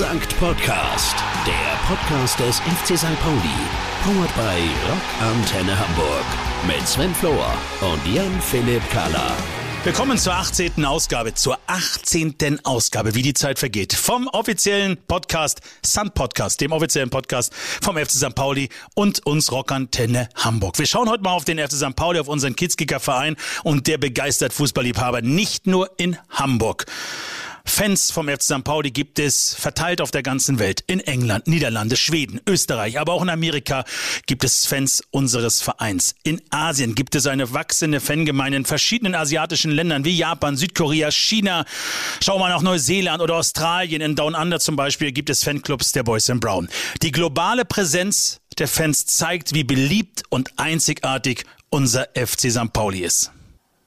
Sankt Podcast, der Podcast des FC St. Pauli. Powered by Rock Antenne Hamburg. Mit Sven Flohr und Jan-Philipp Kahler. Willkommen zur 18. Ausgabe, zur 18. Ausgabe, wie die Zeit vergeht. Vom offiziellen Podcast, Sun Podcast, dem offiziellen Podcast vom FC St. Pauli und uns Rockantenne Hamburg. Wir schauen heute mal auf den FC St. Pauli, auf unseren Kiezkicker Verein und der begeistert Fußballliebhaber, nicht nur in Hamburg. Fans vom FC St. Pauli gibt es verteilt auf der ganzen Welt. In England, Niederlande, Schweden, Österreich, aber auch in Amerika gibt es Fans unseres Vereins. In Asien gibt es eine wachsende Fangemeinde in verschiedenen asiatischen Ländern wie Japan, Südkorea, China. Schau mal nach Neuseeland oder Australien. In Down Under zum Beispiel gibt es Fanclubs der Boys in Brown. Die globale Präsenz der Fans zeigt, wie beliebt und einzigartig unser FC St. Pauli ist.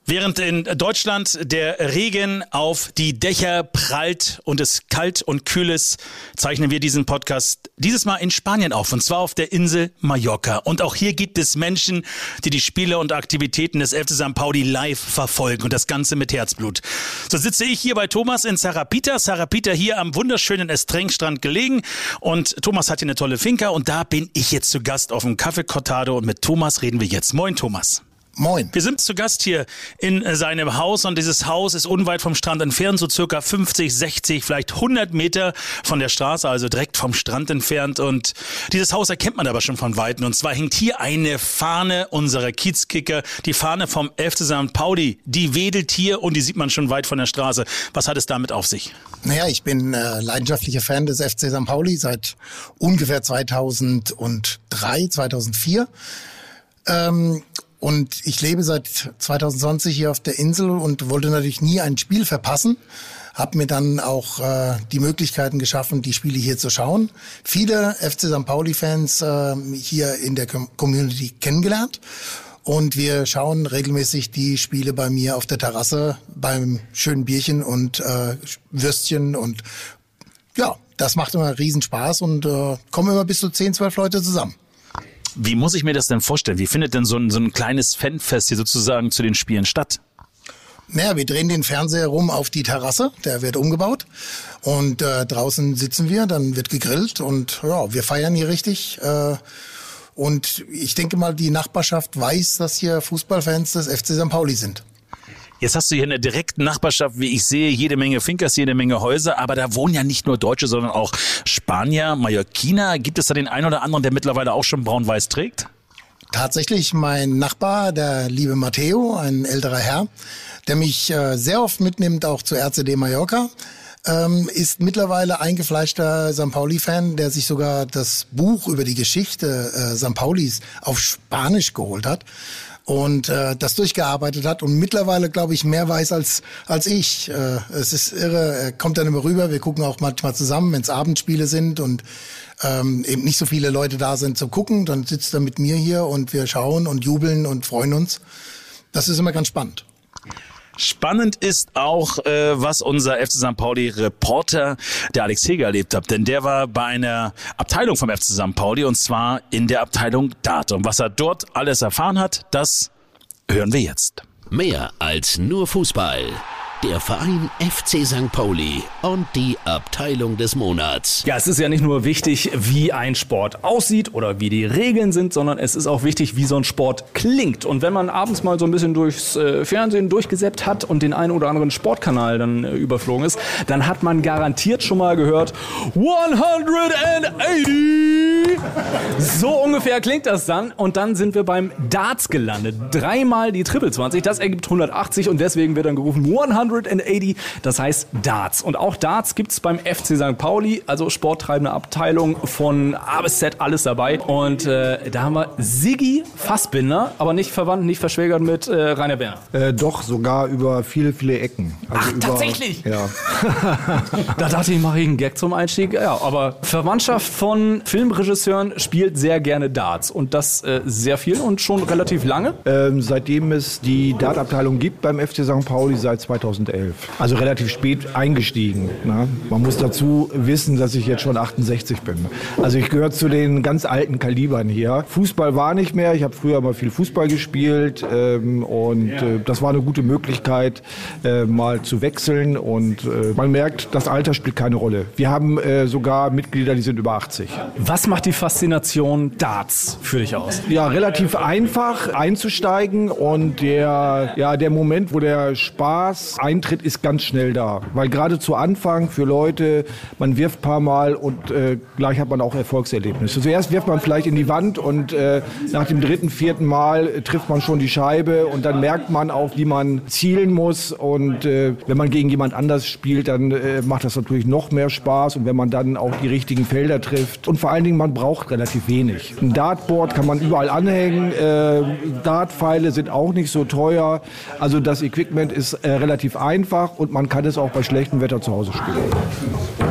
Während in Deutschland der Regen auf die Dächer prallt und es kalt und kühl ist, zeichnen wir diesen Podcast dieses Mal in Spanien auf, und zwar auf der Insel Mallorca. Und auch hier gibt es Menschen, die die Spiele und Aktivitäten des FC St. Pauli live verfolgen und das Ganze mit Herzblut. So sitze ich hier bei Thomas in Sarapita. Sarapita hier am wunderschönen Estrengstrand gelegen und Thomas hat hier eine tolle Finca und da bin ich jetzt zu Gast auf dem Café Cortado und mit Thomas reden wir jetzt. Moin Thomas. Moin. Wir sind zu Gast hier in äh, seinem Haus und dieses Haus ist unweit vom Strand entfernt, so circa 50, 60, vielleicht 100 Meter von der Straße, also direkt vom Strand entfernt. Und dieses Haus erkennt man aber schon von Weitem. Und zwar hängt hier eine Fahne unserer Kiezkicker, die Fahne vom FC St. Pauli. Die wedelt hier und die sieht man schon weit von der Straße. Was hat es damit auf sich? Naja, ich bin äh, leidenschaftlicher Fan des FC St. Pauli seit ungefähr 2003, 2004. Ähm, und ich lebe seit 2020 hier auf der Insel und wollte natürlich nie ein Spiel verpassen. Hab mir dann auch äh, die Möglichkeiten geschaffen, die Spiele hier zu schauen. Viele FC St. Pauli-Fans äh, hier in der Community kennengelernt. Und wir schauen regelmäßig die Spiele bei mir auf der Terrasse beim schönen Bierchen und äh, Würstchen. Und ja, das macht immer riesen Spaß und äh, kommen immer bis zu 10, 12 Leute zusammen. Wie muss ich mir das denn vorstellen? Wie findet denn so ein, so ein kleines Fanfest hier sozusagen zu den Spielen statt? Naja, wir drehen den Fernseher rum auf die Terrasse, der wird umgebaut und äh, draußen sitzen wir, dann wird gegrillt und ja, wir feiern hier richtig. Äh, und ich denke mal, die Nachbarschaft weiß, dass hier Fußballfans des FC St. Pauli sind. Jetzt hast du hier in der direkten Nachbarschaft, wie ich sehe, jede Menge Finkers, jede Menge Häuser, aber da wohnen ja nicht nur Deutsche, sondern auch Spanier, Mallorquiner. Gibt es da den einen oder anderen, der mittlerweile auch schon braun-weiß trägt? Tatsächlich mein Nachbar, der liebe Matteo, ein älterer Herr, der mich äh, sehr oft mitnimmt, auch zu RCD Mallorca, ähm, ist mittlerweile eingefleischter St. Pauli-Fan, der sich sogar das Buch über die Geschichte äh, St. Paulis auf Spanisch geholt hat und äh, das durchgearbeitet hat und mittlerweile, glaube ich, mehr weiß als, als ich. Äh, es ist irre, er kommt dann immer rüber, wir gucken auch manchmal zusammen, wenn es Abendspiele sind und ähm, eben nicht so viele Leute da sind zu gucken, dann sitzt er mit mir hier und wir schauen und jubeln und freuen uns. Das ist immer ganz spannend. Spannend ist auch, äh, was unser FC St. Pauli Reporter, der Alex Heger, erlebt hat. Denn der war bei einer Abteilung vom FC St. Pauli und zwar in der Abteilung Datum. Was er dort alles erfahren hat, das hören wir jetzt. Mehr als nur Fußball der Verein FC St. Pauli und die Abteilung des Monats. Ja, es ist ja nicht nur wichtig, wie ein Sport aussieht oder wie die Regeln sind, sondern es ist auch wichtig, wie so ein Sport klingt. Und wenn man abends mal so ein bisschen durchs äh, Fernsehen durchgesäppt hat und den einen oder anderen Sportkanal dann äh, überflogen ist, dann hat man garantiert schon mal gehört 180! So ungefähr klingt das dann. Und dann sind wir beim Darts gelandet. Dreimal die Triple 20, das ergibt 180 und deswegen wird dann gerufen 100 180, das heißt Darts. Und auch Darts gibt es beim FC St. Pauli, also sporttreibende Abteilung von A bis Z, alles dabei. Und äh, da haben wir Siggi Fassbinder, aber nicht verwandt, nicht verschwägert mit äh, Rainer Berner. Äh, doch, sogar über viele, viele Ecken. Also Ach, über, tatsächlich? Ja. da dachte ich, mache ich einen Gag zum Einstieg. Ja, aber Verwandtschaft von Filmregisseur Rückmeldungsches hören, spielt sehr gerne Darts und das äh, sehr viel und schon relativ lange. Ähm, seitdem es die Dartabteilung gibt beim FC St. Pauli seit 2011. Also relativ spät eingestiegen. Ne? Man muss dazu wissen, dass ich jetzt schon 68 bin. Also ich gehöre zu den ganz alten Kalibern hier. Fußball war nicht mehr. Ich habe früher mal viel Fußball gespielt ähm, und äh, das war eine gute Möglichkeit, äh, mal zu wechseln und äh, man merkt, das Alter spielt keine Rolle. Wir haben äh, sogar Mitglieder, die sind über 80. Was macht die Faszination Darts für dich aus? Ja, relativ einfach einzusteigen und der, ja, der Moment, wo der Spaß eintritt, ist ganz schnell da. Weil gerade zu Anfang für Leute, man wirft ein paar Mal und äh, gleich hat man auch Erfolgserlebnisse. Zuerst wirft man vielleicht in die Wand und äh, nach dem dritten, vierten Mal äh, trifft man schon die Scheibe und dann merkt man auch, wie man zielen muss. Und äh, wenn man gegen jemand anders spielt, dann äh, macht das natürlich noch mehr Spaß. Und wenn man dann auch die richtigen Felder trifft. Und vor allen Dingen, man braucht relativ wenig. Ein Dartboard kann man überall anhängen. Äh, Dartpfeile sind auch nicht so teuer. Also das Equipment ist relativ einfach und man kann es auch bei schlechtem Wetter zu Hause spielen.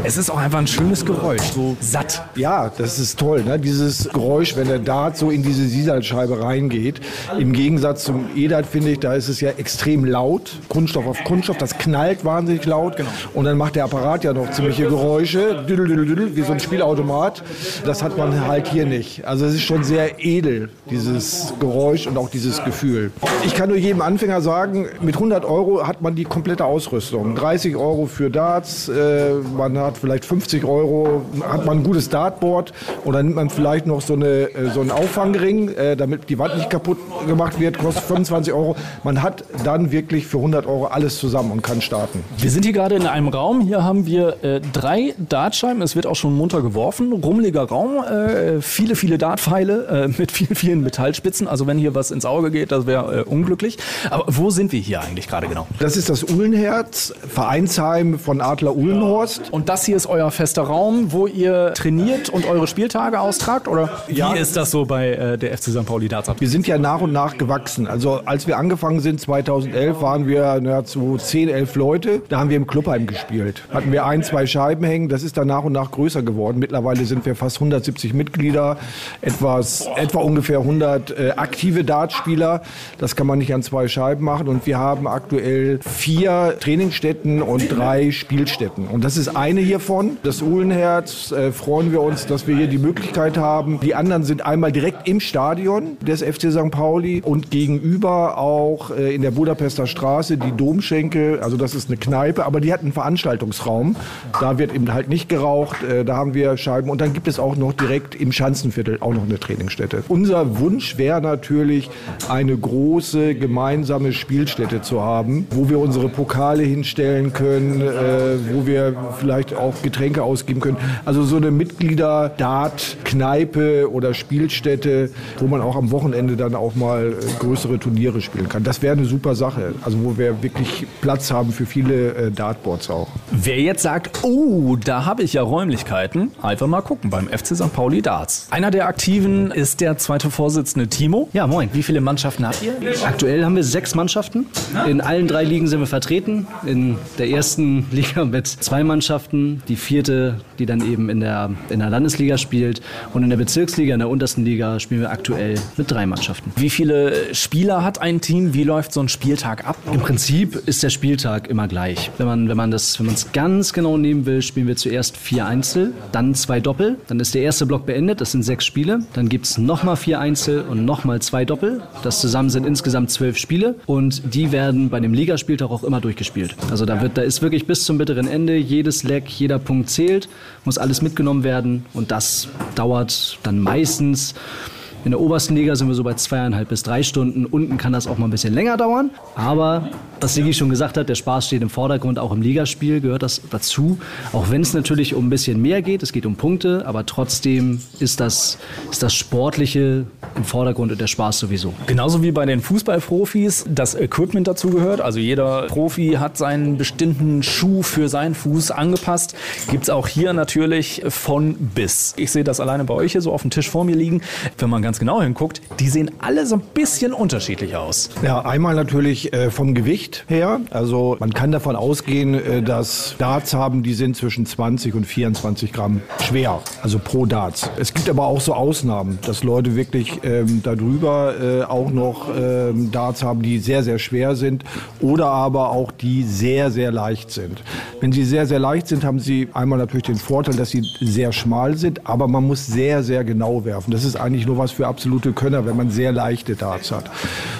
Es ist auch einfach ein schönes Geräusch, so satt. Ja, das ist toll, ne? dieses Geräusch, wenn der Dart so in diese Sisalscheibe reingeht. Im Gegensatz zum E-Dart finde ich, da ist es ja extrem laut. Kunststoff auf Kunststoff, das knallt wahnsinnig laut. Genau. Und dann macht der Apparat ja noch ziemliche Geräusche, wie so ein Spielautomat. Das hat man halt hier nicht. Also es ist schon sehr edel, dieses Geräusch und auch dieses Gefühl. Ich kann nur jedem Anfänger sagen, mit 100 Euro hat man die komplette Ausrüstung. 30 Euro für Darts, äh, man hat vielleicht 50 Euro, hat man ein gutes Dartboard oder nimmt man vielleicht noch so, eine, äh, so einen Auffangring, äh, damit die Wand nicht kaputt gemacht wird, kostet 25 Euro. Man hat dann wirklich für 100 Euro alles zusammen und kann starten. Wir sind hier gerade in einem Raum. Hier haben wir äh, drei Dartscheiben. Es wird auch schon munter geworfen. Rummeliger Raum. Äh, viele, viele Dartpfeile äh, mit vielen, vielen Metallspitzen. Also wenn hier was ins Auge geht, das wäre unglücklich. Aber wo sind wir hier eigentlich gerade genau? Das ist das Uhlenherz, Vereinsheim von Adler Uhlenhorst. Und das hier ist euer fester Raum, wo ihr trainiert und eure Spieltage austragt? Oder wie Ja. ist das so bei äh, der FC St. Pauli Darts? Wir sind ja nach und nach gewachsen. Also als wir angefangen sind, 2011, waren wir na, so 10, 11 Leute. Da haben wir im Clubheim gespielt. Hatten wir ein, zwei Scheiben hängen. Das ist dann nach und nach größer geworden. Mittlerweile sind wir fast 170 Mitglieder, etwas, etwa ungefähr 100 äh, aktive Dartspieler. Das kann man nicht an zwei Scheiben machen. Und wir haben aktuell vier Trainingsstätten und drei Spielstätten. Und das ist eine hiervon. Das Uhlenherz äh, freuen wir uns, dass wir hier die Möglichkeit haben. Die anderen sind einmal direkt im Stadion des FC St. Pauli und gegenüber auch äh, in der Budapester Straße die Domschenke. Also das ist eine Kneipe, aber die hat einen Veranstaltungsraum. Da wird eben halt nicht geraucht. Äh, da haben wir Scheiben. Und dann gibt es auch noch direkt im Schanzenviertel auch noch eine Trainingsstätte. Unser Wunsch wäre natürlich, eine große gemeinsame Spielstätte zu haben, wo wir unsere Pokale hinstellen können, äh, wo wir vielleicht auch Getränke ausgeben können. Also so eine Mitglieder-Dart-Kneipe oder Spielstätte, wo man auch am Wochenende dann auch mal äh, größere Turniere spielen kann. Das wäre eine super Sache. Also wo wir wirklich Platz haben für viele äh, Dartboards auch. Wer jetzt sagt, oh, da habe ich ja Räumlichkeiten, einfach mal gucken beim FC St. Pauli Darts. Einer der Aktiven ist der zweite Vorsitzende Timo. Ja, moin. Wie viele Mannschaften habt ihr? Aktuell haben wir sechs Mannschaften. In allen drei Ligen sind wir vertreten. In der ersten Liga mit zwei Mannschaften, die vierte, die dann eben in der, in der Landesliga spielt. Und in der Bezirksliga, in der untersten Liga, spielen wir aktuell mit drei Mannschaften. Wie viele Spieler hat ein Team? Wie läuft so ein Spieltag ab? Im Prinzip ist der Spieltag immer gleich. Wenn man wenn man das wenn man es ganz genau nehmen will, spielen wir zuerst vier Einzel, dann zwei Doppel, dann ist der erste Block beendet, das sind sechs Spiele, dann gibt es nochmal vier Einzel und nochmal zwei Doppel. Das zusammen sind insgesamt zwölf Spiele und die werden bei dem Ligaspieltag auch immer durchgespielt. Also da wird da ist wirklich bis zum bitteren Ende jedes Leck, jeder Punkt zählt, muss alles mitgenommen werden und das dauert dann meistens in der obersten Liga sind wir so bei zweieinhalb bis drei Stunden. Unten kann das auch mal ein bisschen länger dauern. Aber, was Sigi schon gesagt hat, der Spaß steht im Vordergrund. Auch im Ligaspiel gehört das dazu. Auch wenn es natürlich um ein bisschen mehr geht. Es geht um Punkte. Aber trotzdem ist das, ist das Sportliche im Vordergrund und der Spaß sowieso. Genauso wie bei den Fußballprofis das Equipment dazu gehört. Also jeder Profi hat seinen bestimmten Schuh für seinen Fuß angepasst. Gibt es auch hier natürlich von bis. Ich sehe das alleine bei euch hier so auf dem Tisch vor mir liegen. Wenn man ganz genau hinguckt, die sehen alle so ein bisschen unterschiedlich aus. Ja, einmal natürlich äh, vom Gewicht her. Also man kann davon ausgehen, äh, dass Darts haben, die sind zwischen 20 und 24 Gramm schwer, also pro Darts. Es gibt aber auch so Ausnahmen, dass Leute wirklich ähm, darüber äh, auch noch ähm, Darts haben, die sehr, sehr schwer sind oder aber auch die sehr, sehr leicht sind. Wenn sie sehr, sehr leicht sind, haben sie einmal natürlich den Vorteil, dass sie sehr schmal sind, aber man muss sehr, sehr genau werfen. Das ist eigentlich nur was für absolute Könner, wenn man sehr leichte Darts hat.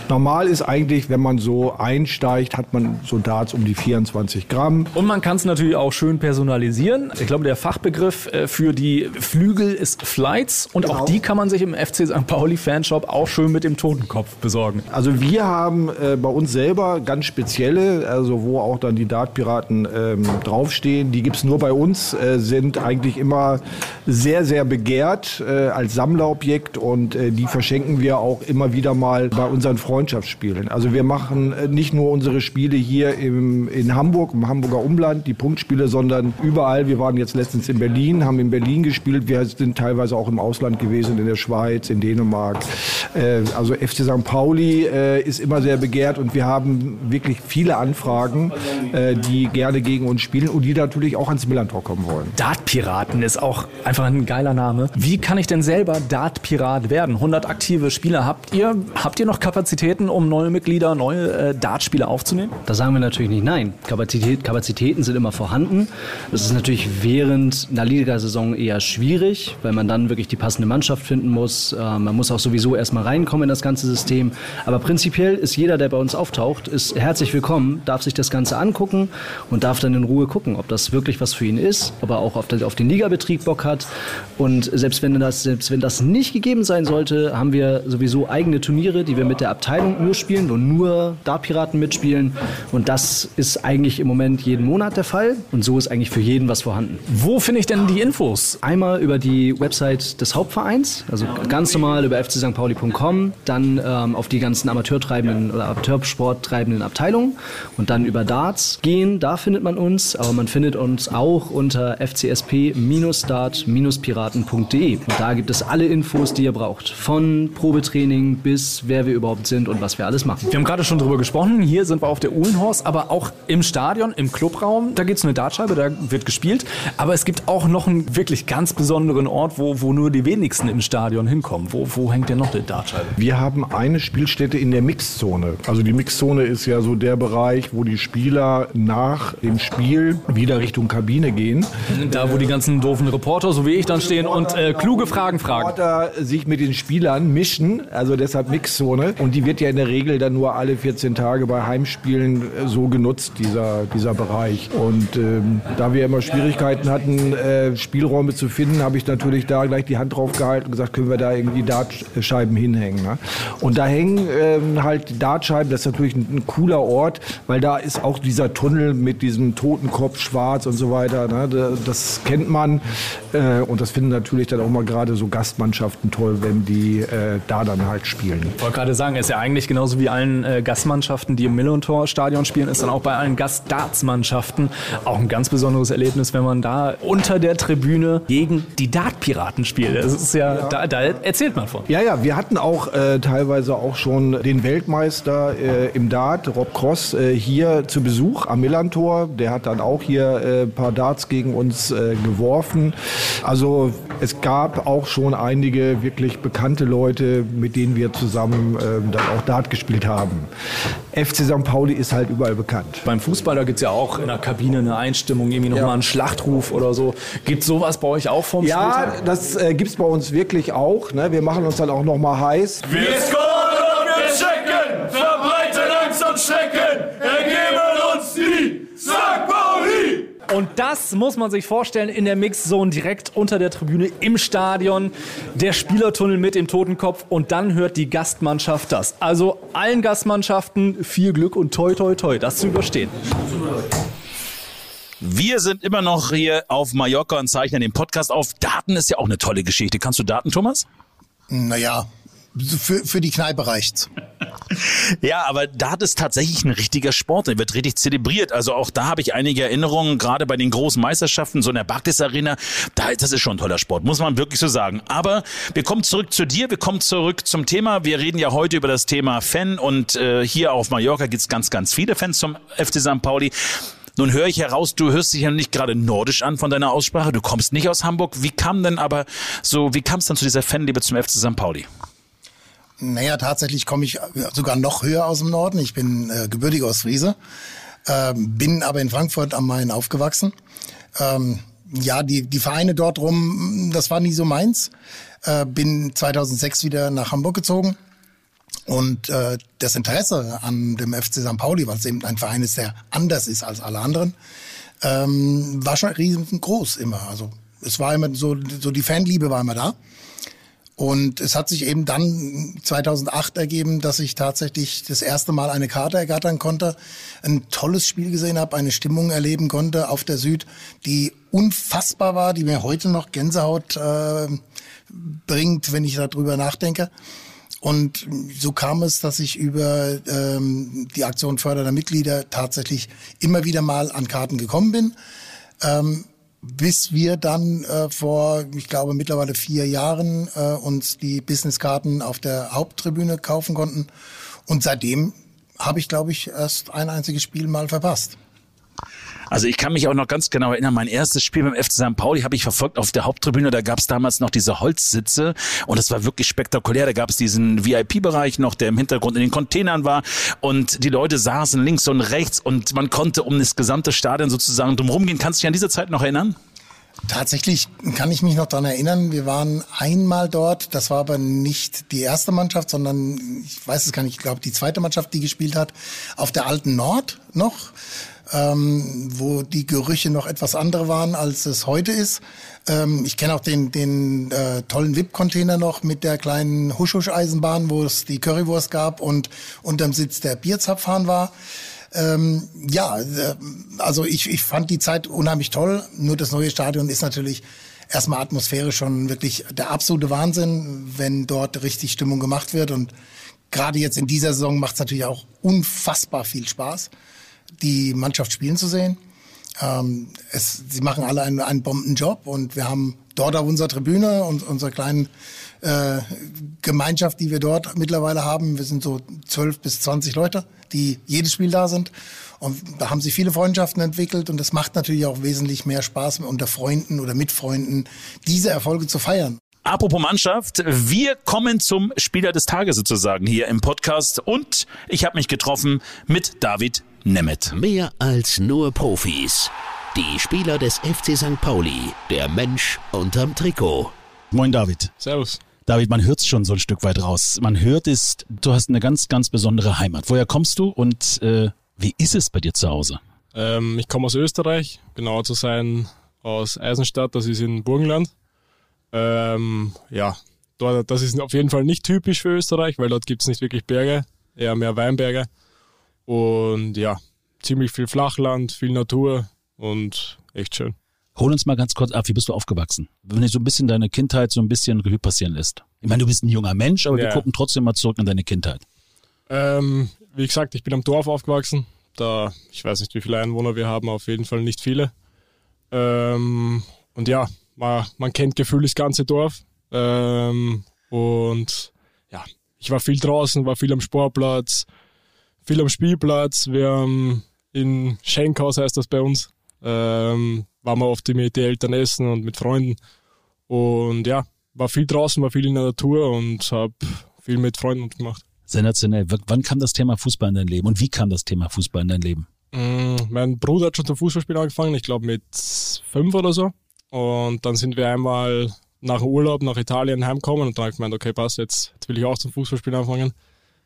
Normal ist eigentlich, wenn man so einsteigt, hat man so Darts um die 24 Gramm. Und man kann es natürlich auch schön personalisieren. Ich glaube, der Fachbegriff äh, für die Flügel ist Flights und auch die kann man sich im FC St. Pauli Fanshop auch schön mit dem Totenkopf besorgen. Also wir haben äh, bei uns selber ganz spezielle, also wo auch dann die Dartpiraten ähm, draufstehen. Die gibt es nur bei uns, äh, sind eigentlich immer sehr, sehr begehrt äh, als Sammlerobjekt und äh, die verschenken wir auch immer wieder mal bei unseren Freundschaftsspielen. Also wir machen äh, nicht nur unsere Spiele hier im, in Hamburg, im Hamburger Umland, die Punktspiele, sondern überall. Wir waren jetzt letztens in Berlin, haben in Berlin gespielt. Wir sind teilweise auch im Ausland gewesen, in der Schweiz, in Dänemark. Äh, also FC St. Pauli äh, ist immer sehr begehrt und wir haben wirklich viele Anfragen, äh, die gerne gegen uns spielen und die natürlich auch ans Millantor kommen wollen. Dartpiraten ist auch einfach ein geiler Name. Wie kann ich denn selber Dartpirat werden? 100 aktive Spieler habt ihr. Habt ihr noch Kapazitäten, um neue Mitglieder, neue äh, Dartspieler aufzunehmen? Da sagen wir natürlich nicht nein. Kapazität, Kapazitäten sind immer vorhanden. Das ist natürlich während einer Ligasaison eher schwierig, weil man dann wirklich die passende Mannschaft finden muss. Äh, man muss auch sowieso erstmal reinkommen in das ganze System. Aber prinzipiell ist jeder, der bei uns auftaucht, ist herzlich willkommen, darf sich das Ganze angucken und darf dann in Ruhe gucken, ob das wirklich was für ihn ist, ob er auch auf, auf den Ligabetrieb Bock hat. Und selbst wenn, das, selbst wenn das nicht gegeben sein sollte, haben wir sowieso eigene Turniere, die wir mit der Abteilung nur spielen, wo nur Dartpiraten mitspielen. Und das ist eigentlich im Moment jeden Monat der Fall. Und so ist eigentlich für jeden was vorhanden. Wo finde ich denn die Infos? Einmal über die Website des Hauptvereins, also ganz normal über fcstpauli.com, dann ähm, auf die ganzen Amateurtreibenden oder Amateursporttreibenden Abteilungen und dann über Darts gehen, da findet man uns, aber man findet uns auch unter fcsp-dart-piraten.de und da gibt es alle Infos, die ihr braucht, von Probetraining bis wer wir überhaupt sind und was wir alles machen. Wir haben gerade schon drüber gesprochen, hier sind wir auf der Uhlenhorst, aber auch im Stadion, im Clubraum, da gibt es eine Dartscheibe, da wird gespielt, aber es gibt auch noch einen wirklich ganz besonderen Ort, wo, wo nur die wenigsten im Stadion hinkommen. Wo, wo hängt denn noch die Dartscheibe? Wir haben eine Spielstätte in der Mixzone. Also die Mixzone ist ja so der Bereich, wo die Spieler nach dem Spiel wieder Richtung Kabine gehen. Da, wo die ganzen doofen Reporter, so wie ich, dann stehen und äh, kluge Fragen fragen. Reporter sich mit den Spielern mischen, also deshalb Mixzone. Und die wird ja in der Regel dann nur alle 14 Tage bei Heimspielen äh, so genutzt, dieser, dieser Bereich. Und ähm, da wir immer Schwierigkeiten hatten, äh, Spielräume zu finden, habe ich natürlich da gleich die Hand drauf gehalten und gesagt, können wir da irgendwie Dartscheiben hinhängen. Ne? Und da hängen ähm, halt Dartscheiben, das ist natürlich ein, ein, cooler Ort, weil da ist auch dieser Tunnel mit diesem Totenkopf schwarz und so weiter. Ne? Das kennt man. Äh, und das finden natürlich dann auch mal gerade so Gastmannschaften toll, wenn die äh, da dann halt spielen. Ich wollte gerade sagen, ist ja eigentlich genauso wie allen äh, Gastmannschaften, die im Millontor-Stadion spielen, ist dann auch bei allen Gastdartsmannschaften auch ein ganz besonderes Erlebnis, wenn man da unter der Tribüne gegen die Dartpiraten spielt. Das ist ja, ja. Da, da, erzählt man von. Ja, ja, wir hatten auch äh, teilweise auch schon den Weltmeister äh, im Dart, Rob Cross, äh, hier zu Besuch am Millantor. Der hat dann auch hier ein äh, paar Darts gegen uns geworfen. Also es gab auch schon einige wirklich bekannte Leute, mit denen wir zusammen ähm, dann auch Dart gespielt haben. FC St. Pauli ist halt überall bekannt. Beim Fußball, da gibt es ja auch in der Kabine eine Einstimmung, irgendwie nochmal ja. einen Schlachtruf oder so. Gibt sowas bei euch auch vom Ja, Spieltag? das äh, gibt es bei uns wirklich auch. Ne? Wir machen uns dann auch nochmal heiß. Wir scoren und wir checken, verbreiten Angst und Schrecken, ergeben uns die St. Pauli! Und das muss man sich vorstellen in der Mixzone direkt unter der Tribüne im Stadion. Der Spielertunnel mit dem Totenkopf und dann hört die Gastmannschaft das. Also allen Gastmannschaften viel Glück und toi toi toi, das zu überstehen. Wir sind immer noch hier auf Mallorca und zeichnen den Podcast auf. Daten ist ja auch eine tolle Geschichte. Kannst du Daten, Thomas? Naja, für, für die Kneipe reicht's. Ja, aber Dart ist tatsächlich ein richtiger Sport. Der wird richtig zelebriert. Also auch da habe ich einige Erinnerungen, gerade bei den großen Meisterschaften, so in der Barclays Arena. Da, das ist schon ein toller Sport, muss man wirklich so sagen. Aber wir kommen zurück zu dir, wir kommen zurück zum Thema. Wir reden ja heute über das Thema Fan und äh, hier auf Mallorca gibt es ganz, ganz viele Fans zum FC St. Pauli. Nun höre ich heraus, du hörst dich ja nicht gerade nordisch an von deiner Aussprache. Du kommst nicht aus Hamburg. Wie kam denn aber so, wie kam es dann zu dieser Fanliebe zum FC St. Pauli? Naja, tatsächlich komme ich sogar noch höher aus dem Norden. Ich bin äh, gebürtiger aus Friese, ähm, bin aber in Frankfurt am Main aufgewachsen. Ähm, ja, die, die Vereine dort rum, das war nie so meins. Äh, bin 2006 wieder nach Hamburg gezogen. Und äh, das Interesse an dem FC St. Pauli, weil es eben ein Verein ist, der anders ist als alle anderen, ähm, war schon riesengroß immer. Also es war immer so, so die Fanliebe war immer da. Und es hat sich eben dann 2008 ergeben, dass ich tatsächlich das erste Mal eine Karte ergattern konnte, ein tolles Spiel gesehen habe, eine Stimmung erleben konnte auf der Süd, die unfassbar war, die mir heute noch Gänsehaut äh, bringt, wenn ich darüber nachdenke. Und so kam es, dass ich über ähm, die Aktion Förder der Mitglieder tatsächlich immer wieder mal an Karten gekommen bin. Ähm, bis wir dann äh, vor, ich glaube, mittlerweile vier Jahren äh, uns die Businesskarten auf der Haupttribüne kaufen konnten. Und seitdem habe ich, glaube ich, erst ein einziges Spiel mal verpasst. Also ich kann mich auch noch ganz genau erinnern, mein erstes Spiel beim FC St. Pauli habe ich verfolgt auf der Haupttribüne. Da gab es damals noch diese Holzsitze und es war wirklich spektakulär. Da gab es diesen VIP-Bereich noch, der im Hintergrund in den Containern war und die Leute saßen links und rechts und man konnte um das gesamte Stadion sozusagen drumherum gehen. Kannst du dich an diese Zeit noch erinnern? Tatsächlich kann ich mich noch dran erinnern. Wir waren einmal dort. Das war aber nicht die erste Mannschaft, sondern ich weiß es gar nicht. Ich glaube, die zweite Mannschaft, die gespielt hat, auf der alten Nord noch ähm, wo die Gerüche noch etwas andere waren, als es heute ist. Ähm, ich kenne auch den, den äh, tollen VIP-Container noch mit der kleinen Husch-Husch-Eisenbahn, wo es die Currywurst gab und unterm Sitz der Bierzapfhahn war. Ähm, ja, äh, also ich, ich fand die Zeit unheimlich toll. Nur das neue Stadion ist natürlich erstmal atmosphärisch schon wirklich der absolute Wahnsinn, wenn dort richtig Stimmung gemacht wird. Und gerade jetzt in dieser Saison macht es natürlich auch unfassbar viel Spaß die Mannschaft spielen zu sehen. Ähm, es, sie machen alle einen, einen Bombenjob und wir haben dort auf unserer Tribüne und unserer kleinen äh, Gemeinschaft, die wir dort mittlerweile haben. Wir sind so zwölf bis zwanzig Leute, die jedes Spiel da sind. Und da haben sich viele Freundschaften entwickelt und es macht natürlich auch wesentlich mehr Spaß, unter Freunden oder mit Freunden diese Erfolge zu feiern. Apropos Mannschaft, wir kommen zum Spieler des Tages sozusagen hier im Podcast und ich habe mich getroffen mit David Nemeth. Mehr als nur Profis. Die Spieler des FC St. Pauli, der Mensch unterm Trikot. Moin David. Servus. David, man hört es schon so ein Stück weit raus. Man hört es, du hast eine ganz, ganz besondere Heimat. Woher kommst du und äh, wie ist es bei dir zu Hause? Ähm, ich komme aus Österreich, genauer zu sein aus Eisenstadt, das ist in Burgenland. Ähm, ja, dort, das ist auf jeden Fall nicht typisch für Österreich, weil dort gibt es nicht wirklich Berge, eher mehr Weinberge. Und ja, ziemlich viel Flachland, viel Natur und echt schön. Hol uns mal ganz kurz ab, wie bist du aufgewachsen? Wenn du so ein bisschen deine Kindheit so ein bisschen Revue passieren lässt. Ich meine, du bist ein junger Mensch, aber ja. wir gucken trotzdem mal zurück in deine Kindheit. Ähm, wie gesagt, ich bin am Dorf aufgewachsen. Da, ich weiß nicht, wie viele Einwohner wir haben, auf jeden Fall nicht viele. Ähm, und ja, man, man kennt gefühlt das ganze Dorf. Ähm, und ja, ich war viel draußen, war viel am Sportplatz, viel am Spielplatz. Wir haben in Schenkhaus heißt das bei uns. Ähm, waren wir oft mit den Eltern essen und mit Freunden. Und ja, war viel draußen, war viel in der Natur und habe viel mit Freunden gemacht. Sensationell. Wann kam das Thema Fußball in dein Leben und wie kam das Thema Fußball in dein Leben? Mm, mein Bruder hat schon zum Fußballspielen angefangen, ich glaube mit fünf oder so. Und dann sind wir einmal nach dem Urlaub nach Italien heimgekommen und dann habe ich gemeint, okay, passt, jetzt, jetzt will ich auch zum Fußballspielen anfangen.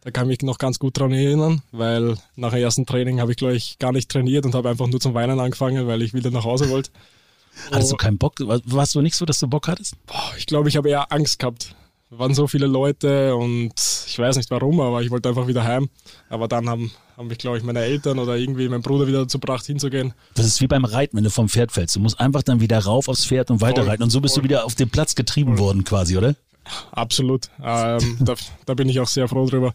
Da kann ich mich noch ganz gut dran erinnern, weil nach dem ersten Training habe ich, glaube ich, gar nicht trainiert und habe einfach nur zum Weinen angefangen, weil ich wieder nach Hause wollte. Hattest du keinen Bock? Warst du nicht so, dass du Bock hattest? Boah, ich glaube, ich habe eher Angst gehabt. Waren so viele Leute und ich weiß nicht warum, aber ich wollte einfach wieder heim. Aber dann haben, haben mich, glaube ich, meine Eltern oder irgendwie mein Bruder wieder dazu gebracht, hinzugehen. Das ist wie beim Reiten, wenn du vom Pferd fällst. Du musst einfach dann wieder rauf aufs Pferd und weiterreiten. Und so bist voll. du wieder auf den Platz getrieben voll. worden quasi, oder? Absolut. Ähm, da, da bin ich auch sehr froh drüber.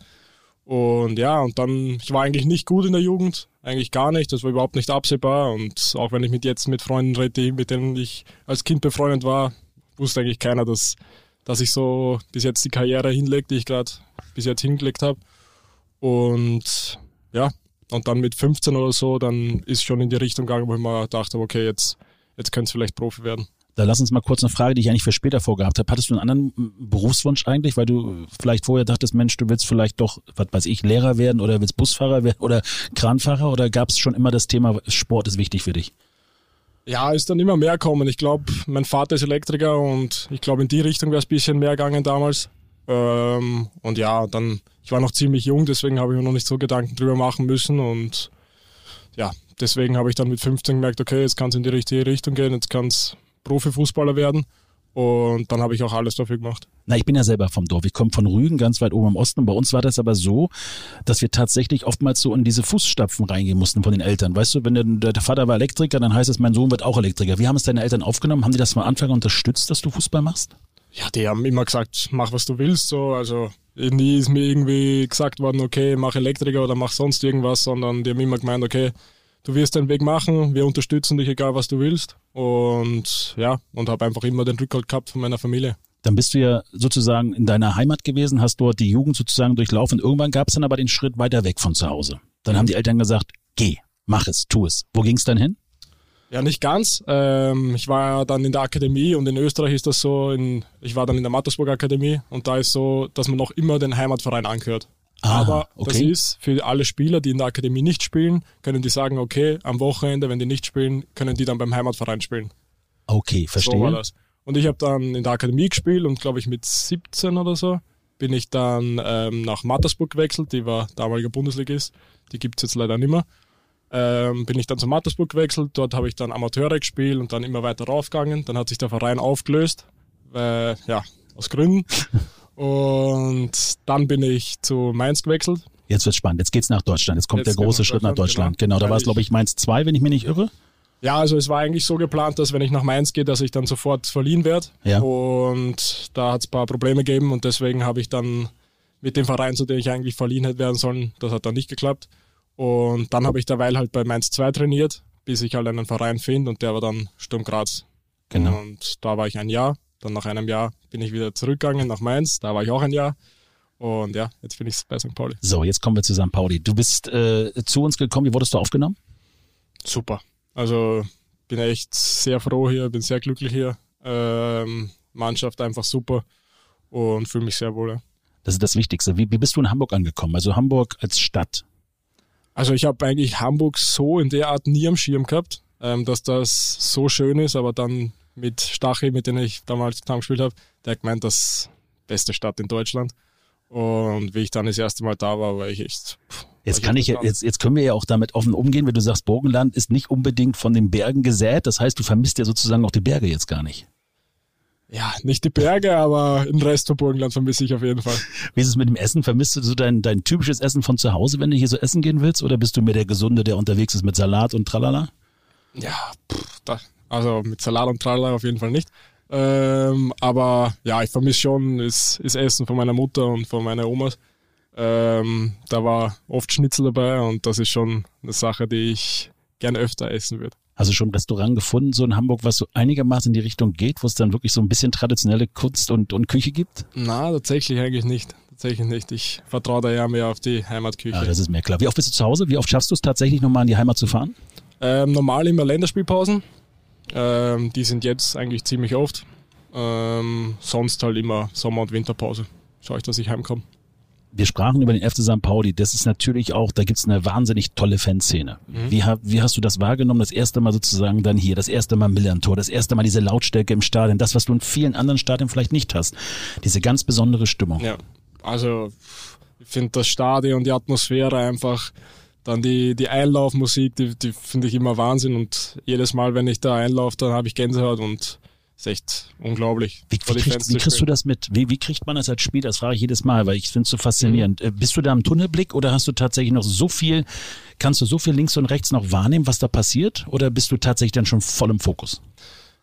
Und ja, und dann, ich war eigentlich nicht gut in der Jugend, eigentlich gar nicht, das war überhaupt nicht absehbar. Und auch wenn ich mit jetzt mit Freunden rede, mit denen ich als Kind befreundet war, wusste eigentlich keiner, dass, dass ich so bis jetzt die Karriere hinlege, die ich gerade bis jetzt hingelegt habe. Und ja, und dann mit 15 oder so, dann ist schon in die Richtung gegangen, wo ich mir dachte, okay, jetzt, jetzt könnte es vielleicht Profi werden. Da lass uns mal kurz eine Frage, die ich eigentlich für später vorgehabt habe. Hattest du einen anderen Berufswunsch eigentlich, weil du vielleicht vorher dachtest, Mensch, du willst vielleicht doch, was weiß ich, Lehrer werden oder willst Busfahrer werden oder Kranfahrer oder gab es schon immer das Thema, Sport ist wichtig für dich? Ja, ist dann immer mehr kommen. Ich glaube, mein Vater ist Elektriker und ich glaube, in die Richtung wäre es ein bisschen mehr gegangen damals. Ähm, und ja, dann, ich war noch ziemlich jung, deswegen habe ich mir noch nicht so Gedanken drüber machen müssen und ja, deswegen habe ich dann mit 15 gemerkt, okay, jetzt kann es in die richtige Richtung gehen, jetzt kann es Profifußballer werden. Und dann habe ich auch alles dafür gemacht. Na, ich bin ja selber vom Dorf. Ich komme von Rügen, ganz weit oben im Osten. Und bei uns war das aber so, dass wir tatsächlich oftmals so in diese Fußstapfen reingehen mussten von den Eltern. Weißt du, wenn der, der Vater war Elektriker, dann heißt es, mein Sohn wird auch Elektriker. Wie haben es deine Eltern aufgenommen? Haben die das von Anfang an unterstützt, dass du Fußball machst? Ja, die haben immer gesagt, mach was du willst. So, also nie ist mir irgendwie gesagt worden, okay, mach Elektriker oder mach sonst irgendwas, sondern die haben immer gemeint, okay, du wirst deinen Weg machen, wir unterstützen dich, egal was du willst. Und ja, und habe einfach immer den Rückhalt gehabt von meiner Familie. Dann bist du ja sozusagen in deiner Heimat gewesen, hast dort die Jugend sozusagen durchlaufen. Irgendwann gab es dann aber den Schritt weiter weg von zu Hause. Dann haben die Eltern gesagt, geh, mach es, tu es. Wo ging es dann hin? Ja, nicht ganz. Ähm, ich war dann in der Akademie und in Österreich ist das so, in, ich war dann in der Mattersburg Akademie und da ist so, dass man noch immer den Heimatverein angehört. Ah, Aber okay. das ist für alle Spieler, die in der Akademie nicht spielen, können die sagen, okay, am Wochenende, wenn die nicht spielen, können die dann beim Heimatverein spielen. Okay, So war verstehe. das. Und ich habe dann in der Akademie gespielt und glaube ich mit 17 oder so bin ich dann ähm, nach Mattersburg gewechselt, die war damaliger Bundesligist, die gibt's jetzt leider nicht mehr. Ähm, bin ich dann zu Mattersburg gewechselt, dort habe ich dann Amateure gespielt und dann immer weiter raufgegangen. Dann hat sich der Verein aufgelöst, äh, ja, aus Gründen. Und dann bin ich zu Mainz gewechselt. Jetzt wird's spannend. Jetzt geht's nach Deutschland. Jetzt kommt Jetzt der große nach Schritt nach Deutschland. Genau, genau. da war es, glaube ich, Mainz 2, wenn ich mich nicht irre. Ja, also es war eigentlich so geplant, dass wenn ich nach Mainz gehe, dass ich dann sofort verliehen werde. Ja. Und da hat es ein paar Probleme gegeben und deswegen habe ich dann mit dem Verein, zu dem ich eigentlich verliehen hätte werden sollen, das hat dann nicht geklappt. Und dann habe ich derweil halt bei Mainz 2 trainiert, bis ich halt einen Verein finde und der war dann Sturm Graz. Genau. Und da war ich ein Jahr. Dann nach einem Jahr bin ich wieder zurückgegangen nach Mainz, da war ich auch ein Jahr. Und ja, jetzt bin ich bei St. Pauli. So, jetzt kommen wir zu St. Pauli. Du bist äh, zu uns gekommen. Wie wurdest du aufgenommen? super. Also bin echt sehr froh hier, bin sehr glücklich hier. Ähm, Mannschaft einfach super und fühle mich sehr wohl. Ja. Das ist das Wichtigste. Wie, wie bist du in Hamburg angekommen? Also Hamburg als Stadt. Also ich habe eigentlich Hamburg so in der Art nie am Schirm gehabt, ähm, dass das so schön ist, aber dann mit Stachy, mit dem ich damals zusammengespielt habe, der hat gemeint, das beste Stadt in Deutschland. Und wie ich dann das erste Mal da war, war ich echt. pff, Jetzt kann ich, echt jetzt, jetzt können wir ja auch damit offen umgehen, wenn du sagst, Burgenland ist nicht unbedingt von den Bergen gesät. Das heißt, du vermisst ja sozusagen auch die Berge jetzt gar nicht. Ja, nicht die Berge, aber den Rest von Burgenland vermisse ich auf jeden Fall. Wie ist es mit dem Essen? Vermisst du so dein, dein typisches Essen von zu Hause, wenn du hier so essen gehen willst? Oder bist du mehr der Gesunde, der unterwegs ist mit Salat und Tralala? Ja, pff, da, also mit Salat und Tralala auf jeden Fall nicht. Ähm, aber ja, ich vermisse schon das, das Essen von meiner Mutter und von meiner Omas. Ähm, da war oft Schnitzel dabei und das ist schon eine Sache, die ich gerne öfter essen würde. Hast du schon ein Restaurant gefunden, so in Hamburg, was so einigermaßen in die Richtung geht, wo es dann wirklich so ein bisschen traditionelle Kunst und, und Küche gibt? Na, tatsächlich eigentlich nicht. Tatsächlich nicht. Ich vertraue da ja mehr auf die Heimatküche. Ja, das ist mir klar. Wie oft bist du zu Hause? Wie oft schaffst du es tatsächlich nochmal in die Heimat zu fahren? Ähm, normal immer Länderspielpausen. Ähm, die sind jetzt eigentlich ziemlich oft. Ähm, sonst halt immer Sommer- und Winterpause. Schaue ich, dass ich heimkomme. Wir sprachen über den FC St. Pauli. Das ist natürlich auch, da gibt's eine wahnsinnig tolle Fanszene. Wie, ha- wie hast du das wahrgenommen? Das erste Mal sozusagen dann hier, das erste Mal Millantor, das erste Mal diese Lautstärke im Stadion, das, was du in vielen anderen Stadien vielleicht nicht hast. Diese ganz besondere Stimmung. Ja, also ich finde das Stadion, die Atmosphäre einfach, dann die, die Einlaufmusik, die, die finde ich immer Wahnsinn und jedes Mal, wenn ich da einlaufe, dann habe ich Gänsehaut und ist echt unglaublich. Wie, wie, kriegst, wie kriegst du das mit? Wie, wie kriegt man das als Spieler? Das frage ich jedes Mal, weil ich finde es so faszinierend. Äh, Bist du da im Tunnelblick oder hast du tatsächlich noch so viel, kannst du so viel links und rechts noch wahrnehmen, was da passiert? Oder bist du tatsächlich dann schon voll im Fokus?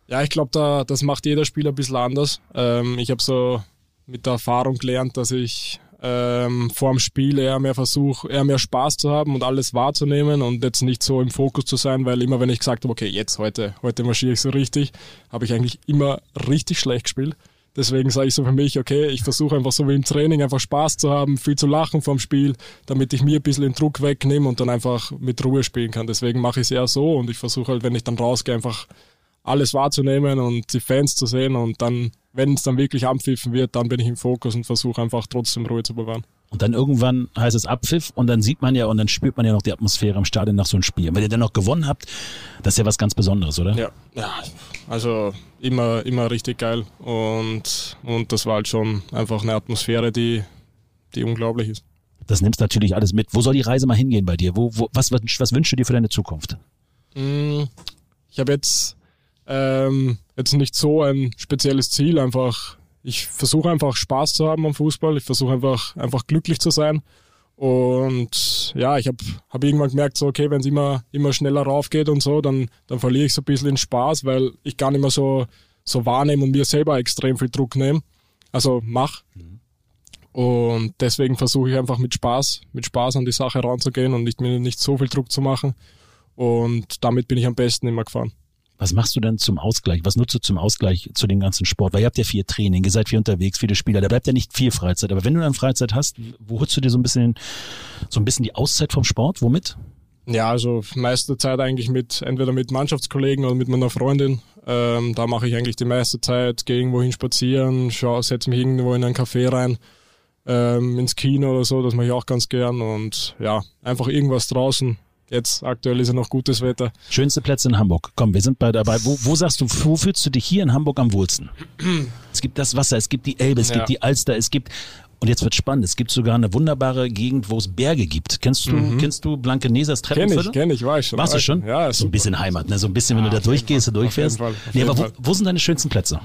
Ja, ich glaube, da, das macht jeder Spieler ein bisschen anders. Ähm, ich habe so mit der Erfahrung gelernt, dass ich ähm, vor dem Spiel eher mehr versuche, eher mehr Spaß zu haben und alles wahrzunehmen und jetzt nicht so im Fokus zu sein, weil immer wenn ich gesagt habe, okay, jetzt heute, heute marschiere ich so richtig, habe ich eigentlich immer richtig schlecht gespielt. Deswegen sage ich so für mich, okay, ich versuche einfach so wie im Training einfach Spaß zu haben, viel zu lachen vorm Spiel, damit ich mir ein bisschen den Druck wegnehme und dann einfach mit Ruhe spielen kann. Deswegen mache ich es eher so und ich versuche halt, wenn ich dann rausgehe, einfach alles wahrzunehmen und die Fans zu sehen und dann, wenn es dann wirklich abpfiffen wird, dann bin ich im Fokus und versuche einfach trotzdem Ruhe zu bewahren. Und dann irgendwann heißt es Abpfiff und dann sieht man ja und dann spürt man ja noch die Atmosphäre im Stadion nach so einem Spiel. Und wenn ihr dann noch gewonnen habt, das ist ja was ganz Besonderes, oder? Ja, ja also immer, immer richtig geil und, und das war halt schon einfach eine Atmosphäre, die, die unglaublich ist. Das nimmst natürlich alles mit. Wo soll die Reise mal hingehen bei dir? Wo, wo, was, was, was wünschst du dir für deine Zukunft? Ich habe jetzt ähm, jetzt nicht so ein spezielles Ziel, einfach ich versuche einfach Spaß zu haben am Fußball, ich versuche einfach einfach glücklich zu sein und ja, ich habe hab irgendwann gemerkt, so okay, wenn es immer immer schneller raufgeht und so, dann dann verliere ich so ein bisschen den Spaß, weil ich gar nicht mehr so so wahrnehme und mir selber extrem viel Druck nehme, also mach. Und deswegen versuche ich einfach mit Spaß, mit Spaß an die Sache ranzugehen und nicht mir nicht so viel Druck zu machen. Und damit bin ich am besten immer gefahren. Was machst du denn zum Ausgleich? Was nutzt du zum Ausgleich zu dem ganzen Sport? Weil ihr habt ja viel Training, ihr seid viel unterwegs, viele Spieler, da bleibt ja nicht viel Freizeit. Aber wenn du dann Freizeit hast, wo holst du dir so ein bisschen, so ein bisschen die Auszeit vom Sport? Womit? Ja, also meiste Zeit eigentlich mit, entweder mit Mannschaftskollegen oder mit meiner Freundin. Ähm, da mache ich eigentlich die meiste Zeit, gehe irgendwo hin spazieren, setze mich irgendwo in ein Café rein, ähm, ins Kino oder so, das mache ich auch ganz gern und ja, einfach irgendwas draußen. Jetzt aktuell ist ja noch gutes Wetter. Schönste Plätze in Hamburg. Komm, wir sind bei dabei. Wo, wo sagst du, wo fühlst du dich hier in Hamburg am wohlsten? Es gibt das Wasser, es gibt die Elbe, es Ja. gibt die Alster, es gibt und jetzt wird spannend. Es gibt sogar eine wunderbare Gegend, wo es Berge gibt. Kennst du, kennst du Blankenesers Kenn Treppenviertel? ich, kenn ich, war ich schon. Warst war du schon? Ja, so ein bisschen Heimat, ne? So ein bisschen, wenn Ja, du da durchgehst Fall, durchfährst. auf jeden Fall, auf nee, jeden aber wo, wo sind deine schönsten Plätze?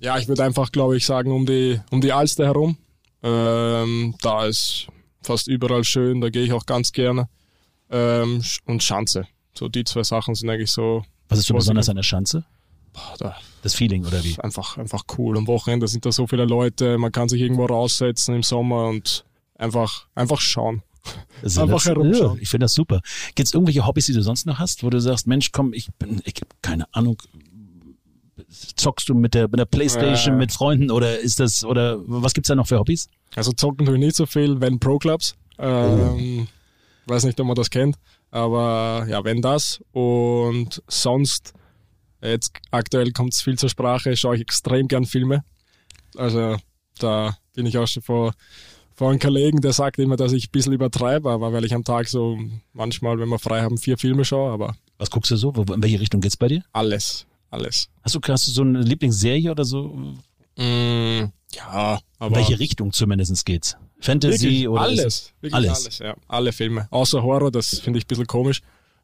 Ja, ich würde einfach, glaube ich, sagen, um die, um die Alster herum. Ähm, da ist fast überall schön, da gehe ich auch ganz gerne. Ähm, und Schanze. So die zwei Sachen sind eigentlich so. Was ist so besonders an der Schanze? Boah, da, Das Feeling oder wie? einfach, einfach cool. Am Wochenende sind da so viele Leute, man kann sich irgendwo raussetzen im Sommer und einfach, einfach schauen. Das ist Einfach das- herumschauen. Ja, ich finde das super. Gibt es irgendwelche Hobbys, die du sonst noch hast, wo du sagst, Mensch, komm, ich bin, ich habe keine Ahnung, zockst du mit der, mit der Playstation, Ja. mit Freunden oder ist das, oder was gibt's da noch für Hobbys? Also zocken tue ich nicht so viel, wenn Pro Clubs. Ähm, Weiß nicht, ob man das kennt, aber ja, wenn das. Und sonst, jetzt aktuell kommt es viel zur Sprache, schaue ich extrem gern Filme. Also da bin ich auch schon vor, vor einem Kollegen, der sagt immer, dass ich ein bisschen übertreibe, aber weil ich am Tag so manchmal, wenn wir frei haben, vier Filme schaue, aber Was guckst du so? In welche Richtung geht's bei dir? alles, alles. Hast du, hast du so eine Lieblingsserie oder so? Mm, ja, In aber welche Richtung zumindest geht's? Fantasy Wirklich, oder? alles, wirklich alles. alles. ja. Alle Filme. Außer Horror, das finde ich ein bisschen komisch.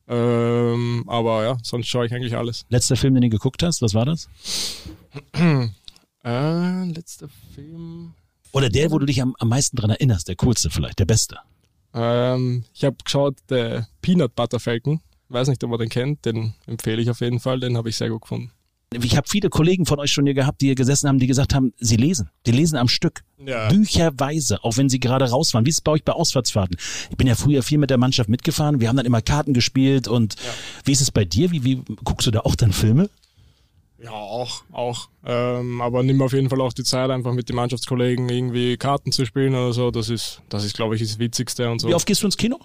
Ähm, aber ja, sonst schaue ich eigentlich alles. letzter Film, den du geguckt hast, was war das? Äh, letzter Film. Oder der, wo du dich am, am meisten dran erinnerst, der coolste vielleicht, der beste. Ähm, ich habe geschaut, der Peanut Butter Falcon. Weiß nicht, ob man den kennt. Den empfehle ich auf jeden Fall. Den habe ich sehr gut gefunden. Ich habe viele Kollegen von euch schon hier gehabt, die hier gesessen haben, die gesagt haben, sie lesen. Die lesen am Stück. Ja. Bücherweise, auch wenn sie gerade rausfahren. Wie ist es bei euch bei Auswärtsfahrten? Ich bin ja früher viel mit der Mannschaft mitgefahren. Wir haben dann immer Karten gespielt. Und wie ist es bei dir? Wie, wie guckst du da auch dann Filme? Ja, auch, auch. Ähm, aber nimm auf jeden Fall auch die Zeit, einfach mit den Mannschaftskollegen irgendwie Karten zu spielen oder so. Das ist, das ist, glaube ich, das Witzigste und so. Wie oft gehst du ins Kino?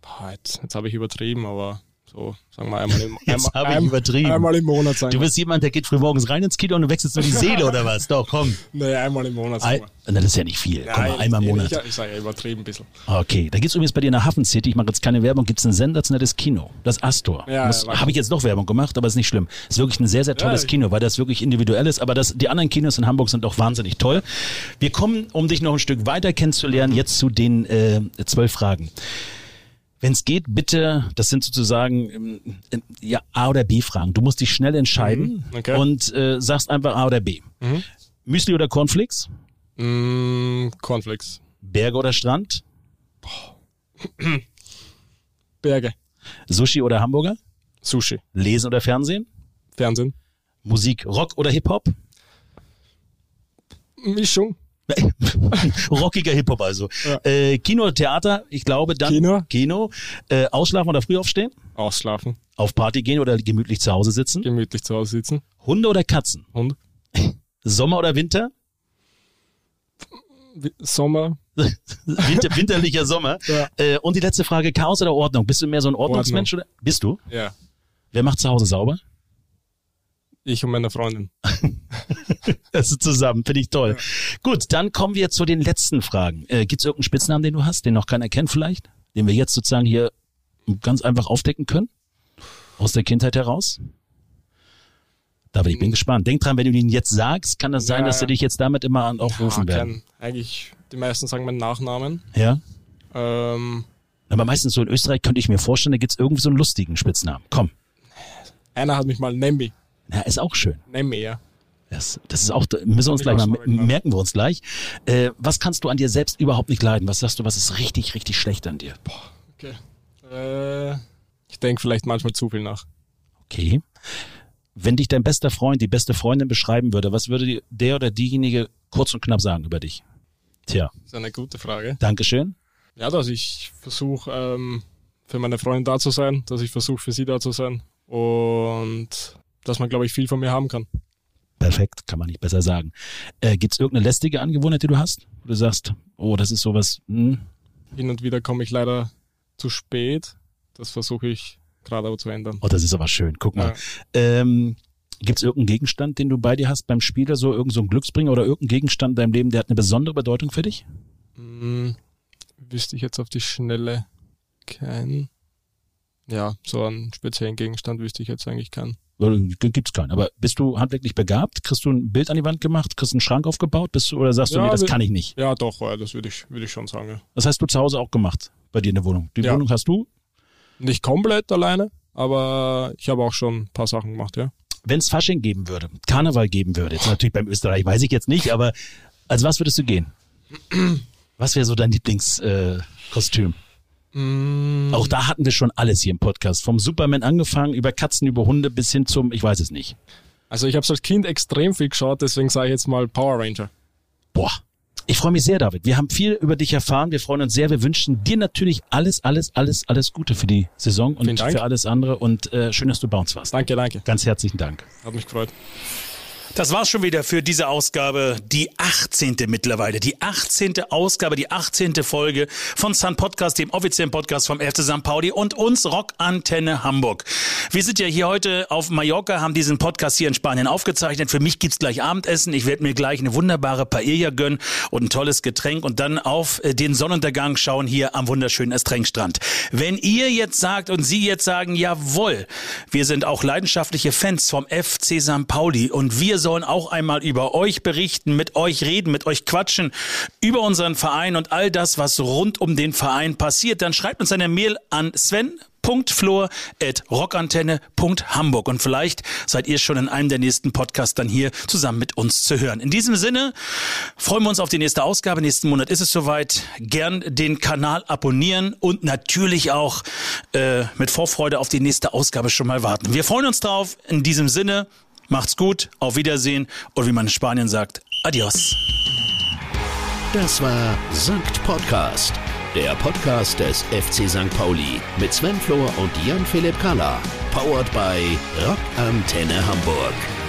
Boah, jetzt jetzt habe ich übertrieben, aber so, sagen wir einmal im, Jetzt einmal, habe ich ein- übertrieben. einmal im Monat, sagen Du bist jemand, der geht früh morgens rein ins Kino und du wechselst nur die Seele oder was? Doch, komm. Nee, einmal im Monat, Ei, sagen wir. das ist ja nicht viel. Komm mal, Nein, einmal im Monat. Ich, ich sage ja übertrieben ein bisschen. Okay, da gibt's übrigens bei dir in der Hafen City, ich mache jetzt keine Werbung, gibt's ein sensationelles Kino, das Astor. Ja, ja, Habe ich jetzt noch Werbung gemacht, aber ist nicht schlimm. Ist wirklich ein sehr, sehr tolles Ja, Kino, weil das wirklich individuell ist, aber das, die anderen Kinos in Hamburg sind auch wahnsinnig toll. Wir kommen, um dich noch ein Stück weiter kennenzulernen, jetzt zu den äh, zwölf Fragen. Wenn es geht, bitte, das sind sozusagen ähm, äh, ja, A oder B Fragen. Du musst dich schnell entscheiden Mhm, okay. und äh, sagst einfach A oder B. Müsli oder Cornflakes? Mm, Cornflakes. Berge oder Strand? Berge. Sushi oder Hamburger? Sushi. Lesen oder Fernsehen? Fernsehen. Musik, Rock oder Hip-Hop? Mischung. Rockiger Hip-Hop also. Ja. Äh, Kino oder Theater, ich glaube dann Kino. Kino. Äh, ausschlafen oder früh aufstehen? Ausschlafen. Auf Party gehen oder gemütlich zu Hause sitzen? Gemütlich zu Hause sitzen. Hunde oder Katzen? Hund. Sommer oder Winter? Wi- Sommer. Winter, winterlicher Sommer. Ja. Äh, und die letzte Frage, Chaos oder Ordnung? Bist du mehr so ein Ordnungsmensch oder? Bist du? Ja. Wer macht zu Hause sauber? Ich und meine Freundin. Das ist zusammen, finde ich toll. Gut, dann kommen wir zu den letzten Fragen. Äh, Gibt es irgendeinen Spitznamen, den du hast, den noch keiner kennt vielleicht? Den wir jetzt sozusagen hier ganz einfach aufdecken können? Aus der Kindheit heraus? David, ich bin gespannt. Denk dran, wenn du ihn jetzt sagst, kann das sein, Hm. Ja, dass sie ja. dich jetzt damit immer an aufrufen Ja, werden. eigentlich, die meisten sagen meinen Nachnamen. Ja? Ähm, Aber meistens so in Österreich könnte ich mir vorstellen, da gibt's irgendwie so einen lustigen Spitznamen. Komm. einer hat mich mal Nemmi. Ja, ist auch schön. Nemmi, ja. Das, das ist auch, müssen wir uns Ich gleich mal, merken wir uns gleich. Äh, was kannst du an dir selbst überhaupt nicht leiden? Was sagst du, was ist richtig, richtig schlecht an dir? Okay. Äh, ich denke vielleicht manchmal zu viel nach. Okay. Wenn dich dein bester Freund, die beste Freundin beschreiben würde, was würde der oder diejenige kurz und knapp sagen über dich? Tja, Das ist eine gute Frage. Dankeschön. Ja, dass ich versuche, ähm, für meine Freundin da zu sein, dass ich versuche, für sie da zu sein und dass man, glaube ich, viel von mir haben kann. Perfekt, kann man nicht besser sagen. Äh, Gibt es irgendeine lästige Angewohnheit, die du hast? Wo du sagst, oh, das ist sowas, hm, Hin und wieder komme ich leider zu spät. Das versuche ich gerade aber zu ändern. oh, das ist aber schön. Guck mal. Ja. Ähm, Gibt es irgendeinen Gegenstand, den du bei dir hast beim Spieler, so irgendein so Glücksbringer oder irgendein Gegenstand in deinem Leben, der hat eine besondere Bedeutung für dich? Hm, wüsste ich jetzt auf die Schnelle keinen. Ja, so einen speziellen Gegenstand wüsste ich jetzt eigentlich keinen. Gibt's keinen. Aber bist du handwerklich begabt? Kriegst du ein Bild an die Wand gemacht? Kriegst du einen Schrank aufgebaut? Bist du, oder sagst du, Ja, nee, das kann ich nicht? Ja, doch, ja, das würde ich, würde ich schon sagen. Ja. Das hast du zu Hause auch gemacht, bei dir in der Wohnung. Die Ja. Wohnung hast du. Nicht komplett alleine, aber ich habe auch schon ein paar Sachen gemacht, ja. Wenn es Fasching geben würde, Karneval geben würde, jetzt natürlich beim Österreich weiß ich jetzt nicht, aber als was würdest du gehen? Was wäre so dein Lieblingskostüm? Äh? Mm, Auch da hatten wir schon alles hier im Podcast. Vom Superman angefangen, über Katzen, über Hunde bis hin zum, ich weiß es nicht. Also ich habe als Kind extrem viel geschaut, deswegen sage ich jetzt mal Power Ranger. Boah. Ich freue mich sehr, David. Wir haben viel über dich erfahren. Wir freuen uns sehr. Wir wünschen dir natürlich alles, alles, alles, alles Gute für die Saison und für alles andere. Und äh, schön, dass du bei uns warst. Danke, danke. Ganz herzlichen Dank. Hat mich gefreut. Das war's schon wieder für diese Ausgabe, die 18. mittlerweile, die 18. Ausgabe, die 18. Folge von Sun Podcast, dem offiziellen Podcast vom FC St. Pauli und uns Rockantenne Hamburg. Wir sind ja hier heute auf Mallorca, haben diesen Podcast hier in Spanien aufgezeichnet. Für mich gibt's gleich Abendessen. Ich werde mir gleich eine wunderbare Paella gönnen und ein tolles Getränk und dann auf äh, den Sonnenuntergang schauen hier am wunderschönen Estrenkstrand. Wenn ihr jetzt sagt und Sie jetzt sagen, jawohl, wir sind auch leidenschaftliche Fans vom FC St. Pauli und wir sollen auch einmal über euch berichten, mit euch reden, mit euch quatschen, über unseren Verein und all das, was rund um den Verein passiert, dann schreibt uns eine Mail an Sven rockantenne.hamburg und vielleicht seid ihr schon in einem der nächsten Podcasts dann hier zusammen mit uns zu hören. In diesem Sinne freuen wir uns auf die nächste Ausgabe. Nächsten Monat ist es soweit. Gern den Kanal abonnieren und natürlich auch äh, mit Vorfreude auf die nächste Ausgabe schon mal warten. Wir freuen uns drauf. In diesem Sinne, macht's gut, auf Wiedersehen und wie man in Spanien sagt, adios. Das war Sankt Podcast, der Podcast des FC St. Pauli mit Sven Flor und Jan-Philipp Kalla. Powered by Rock Antenne Hamburg.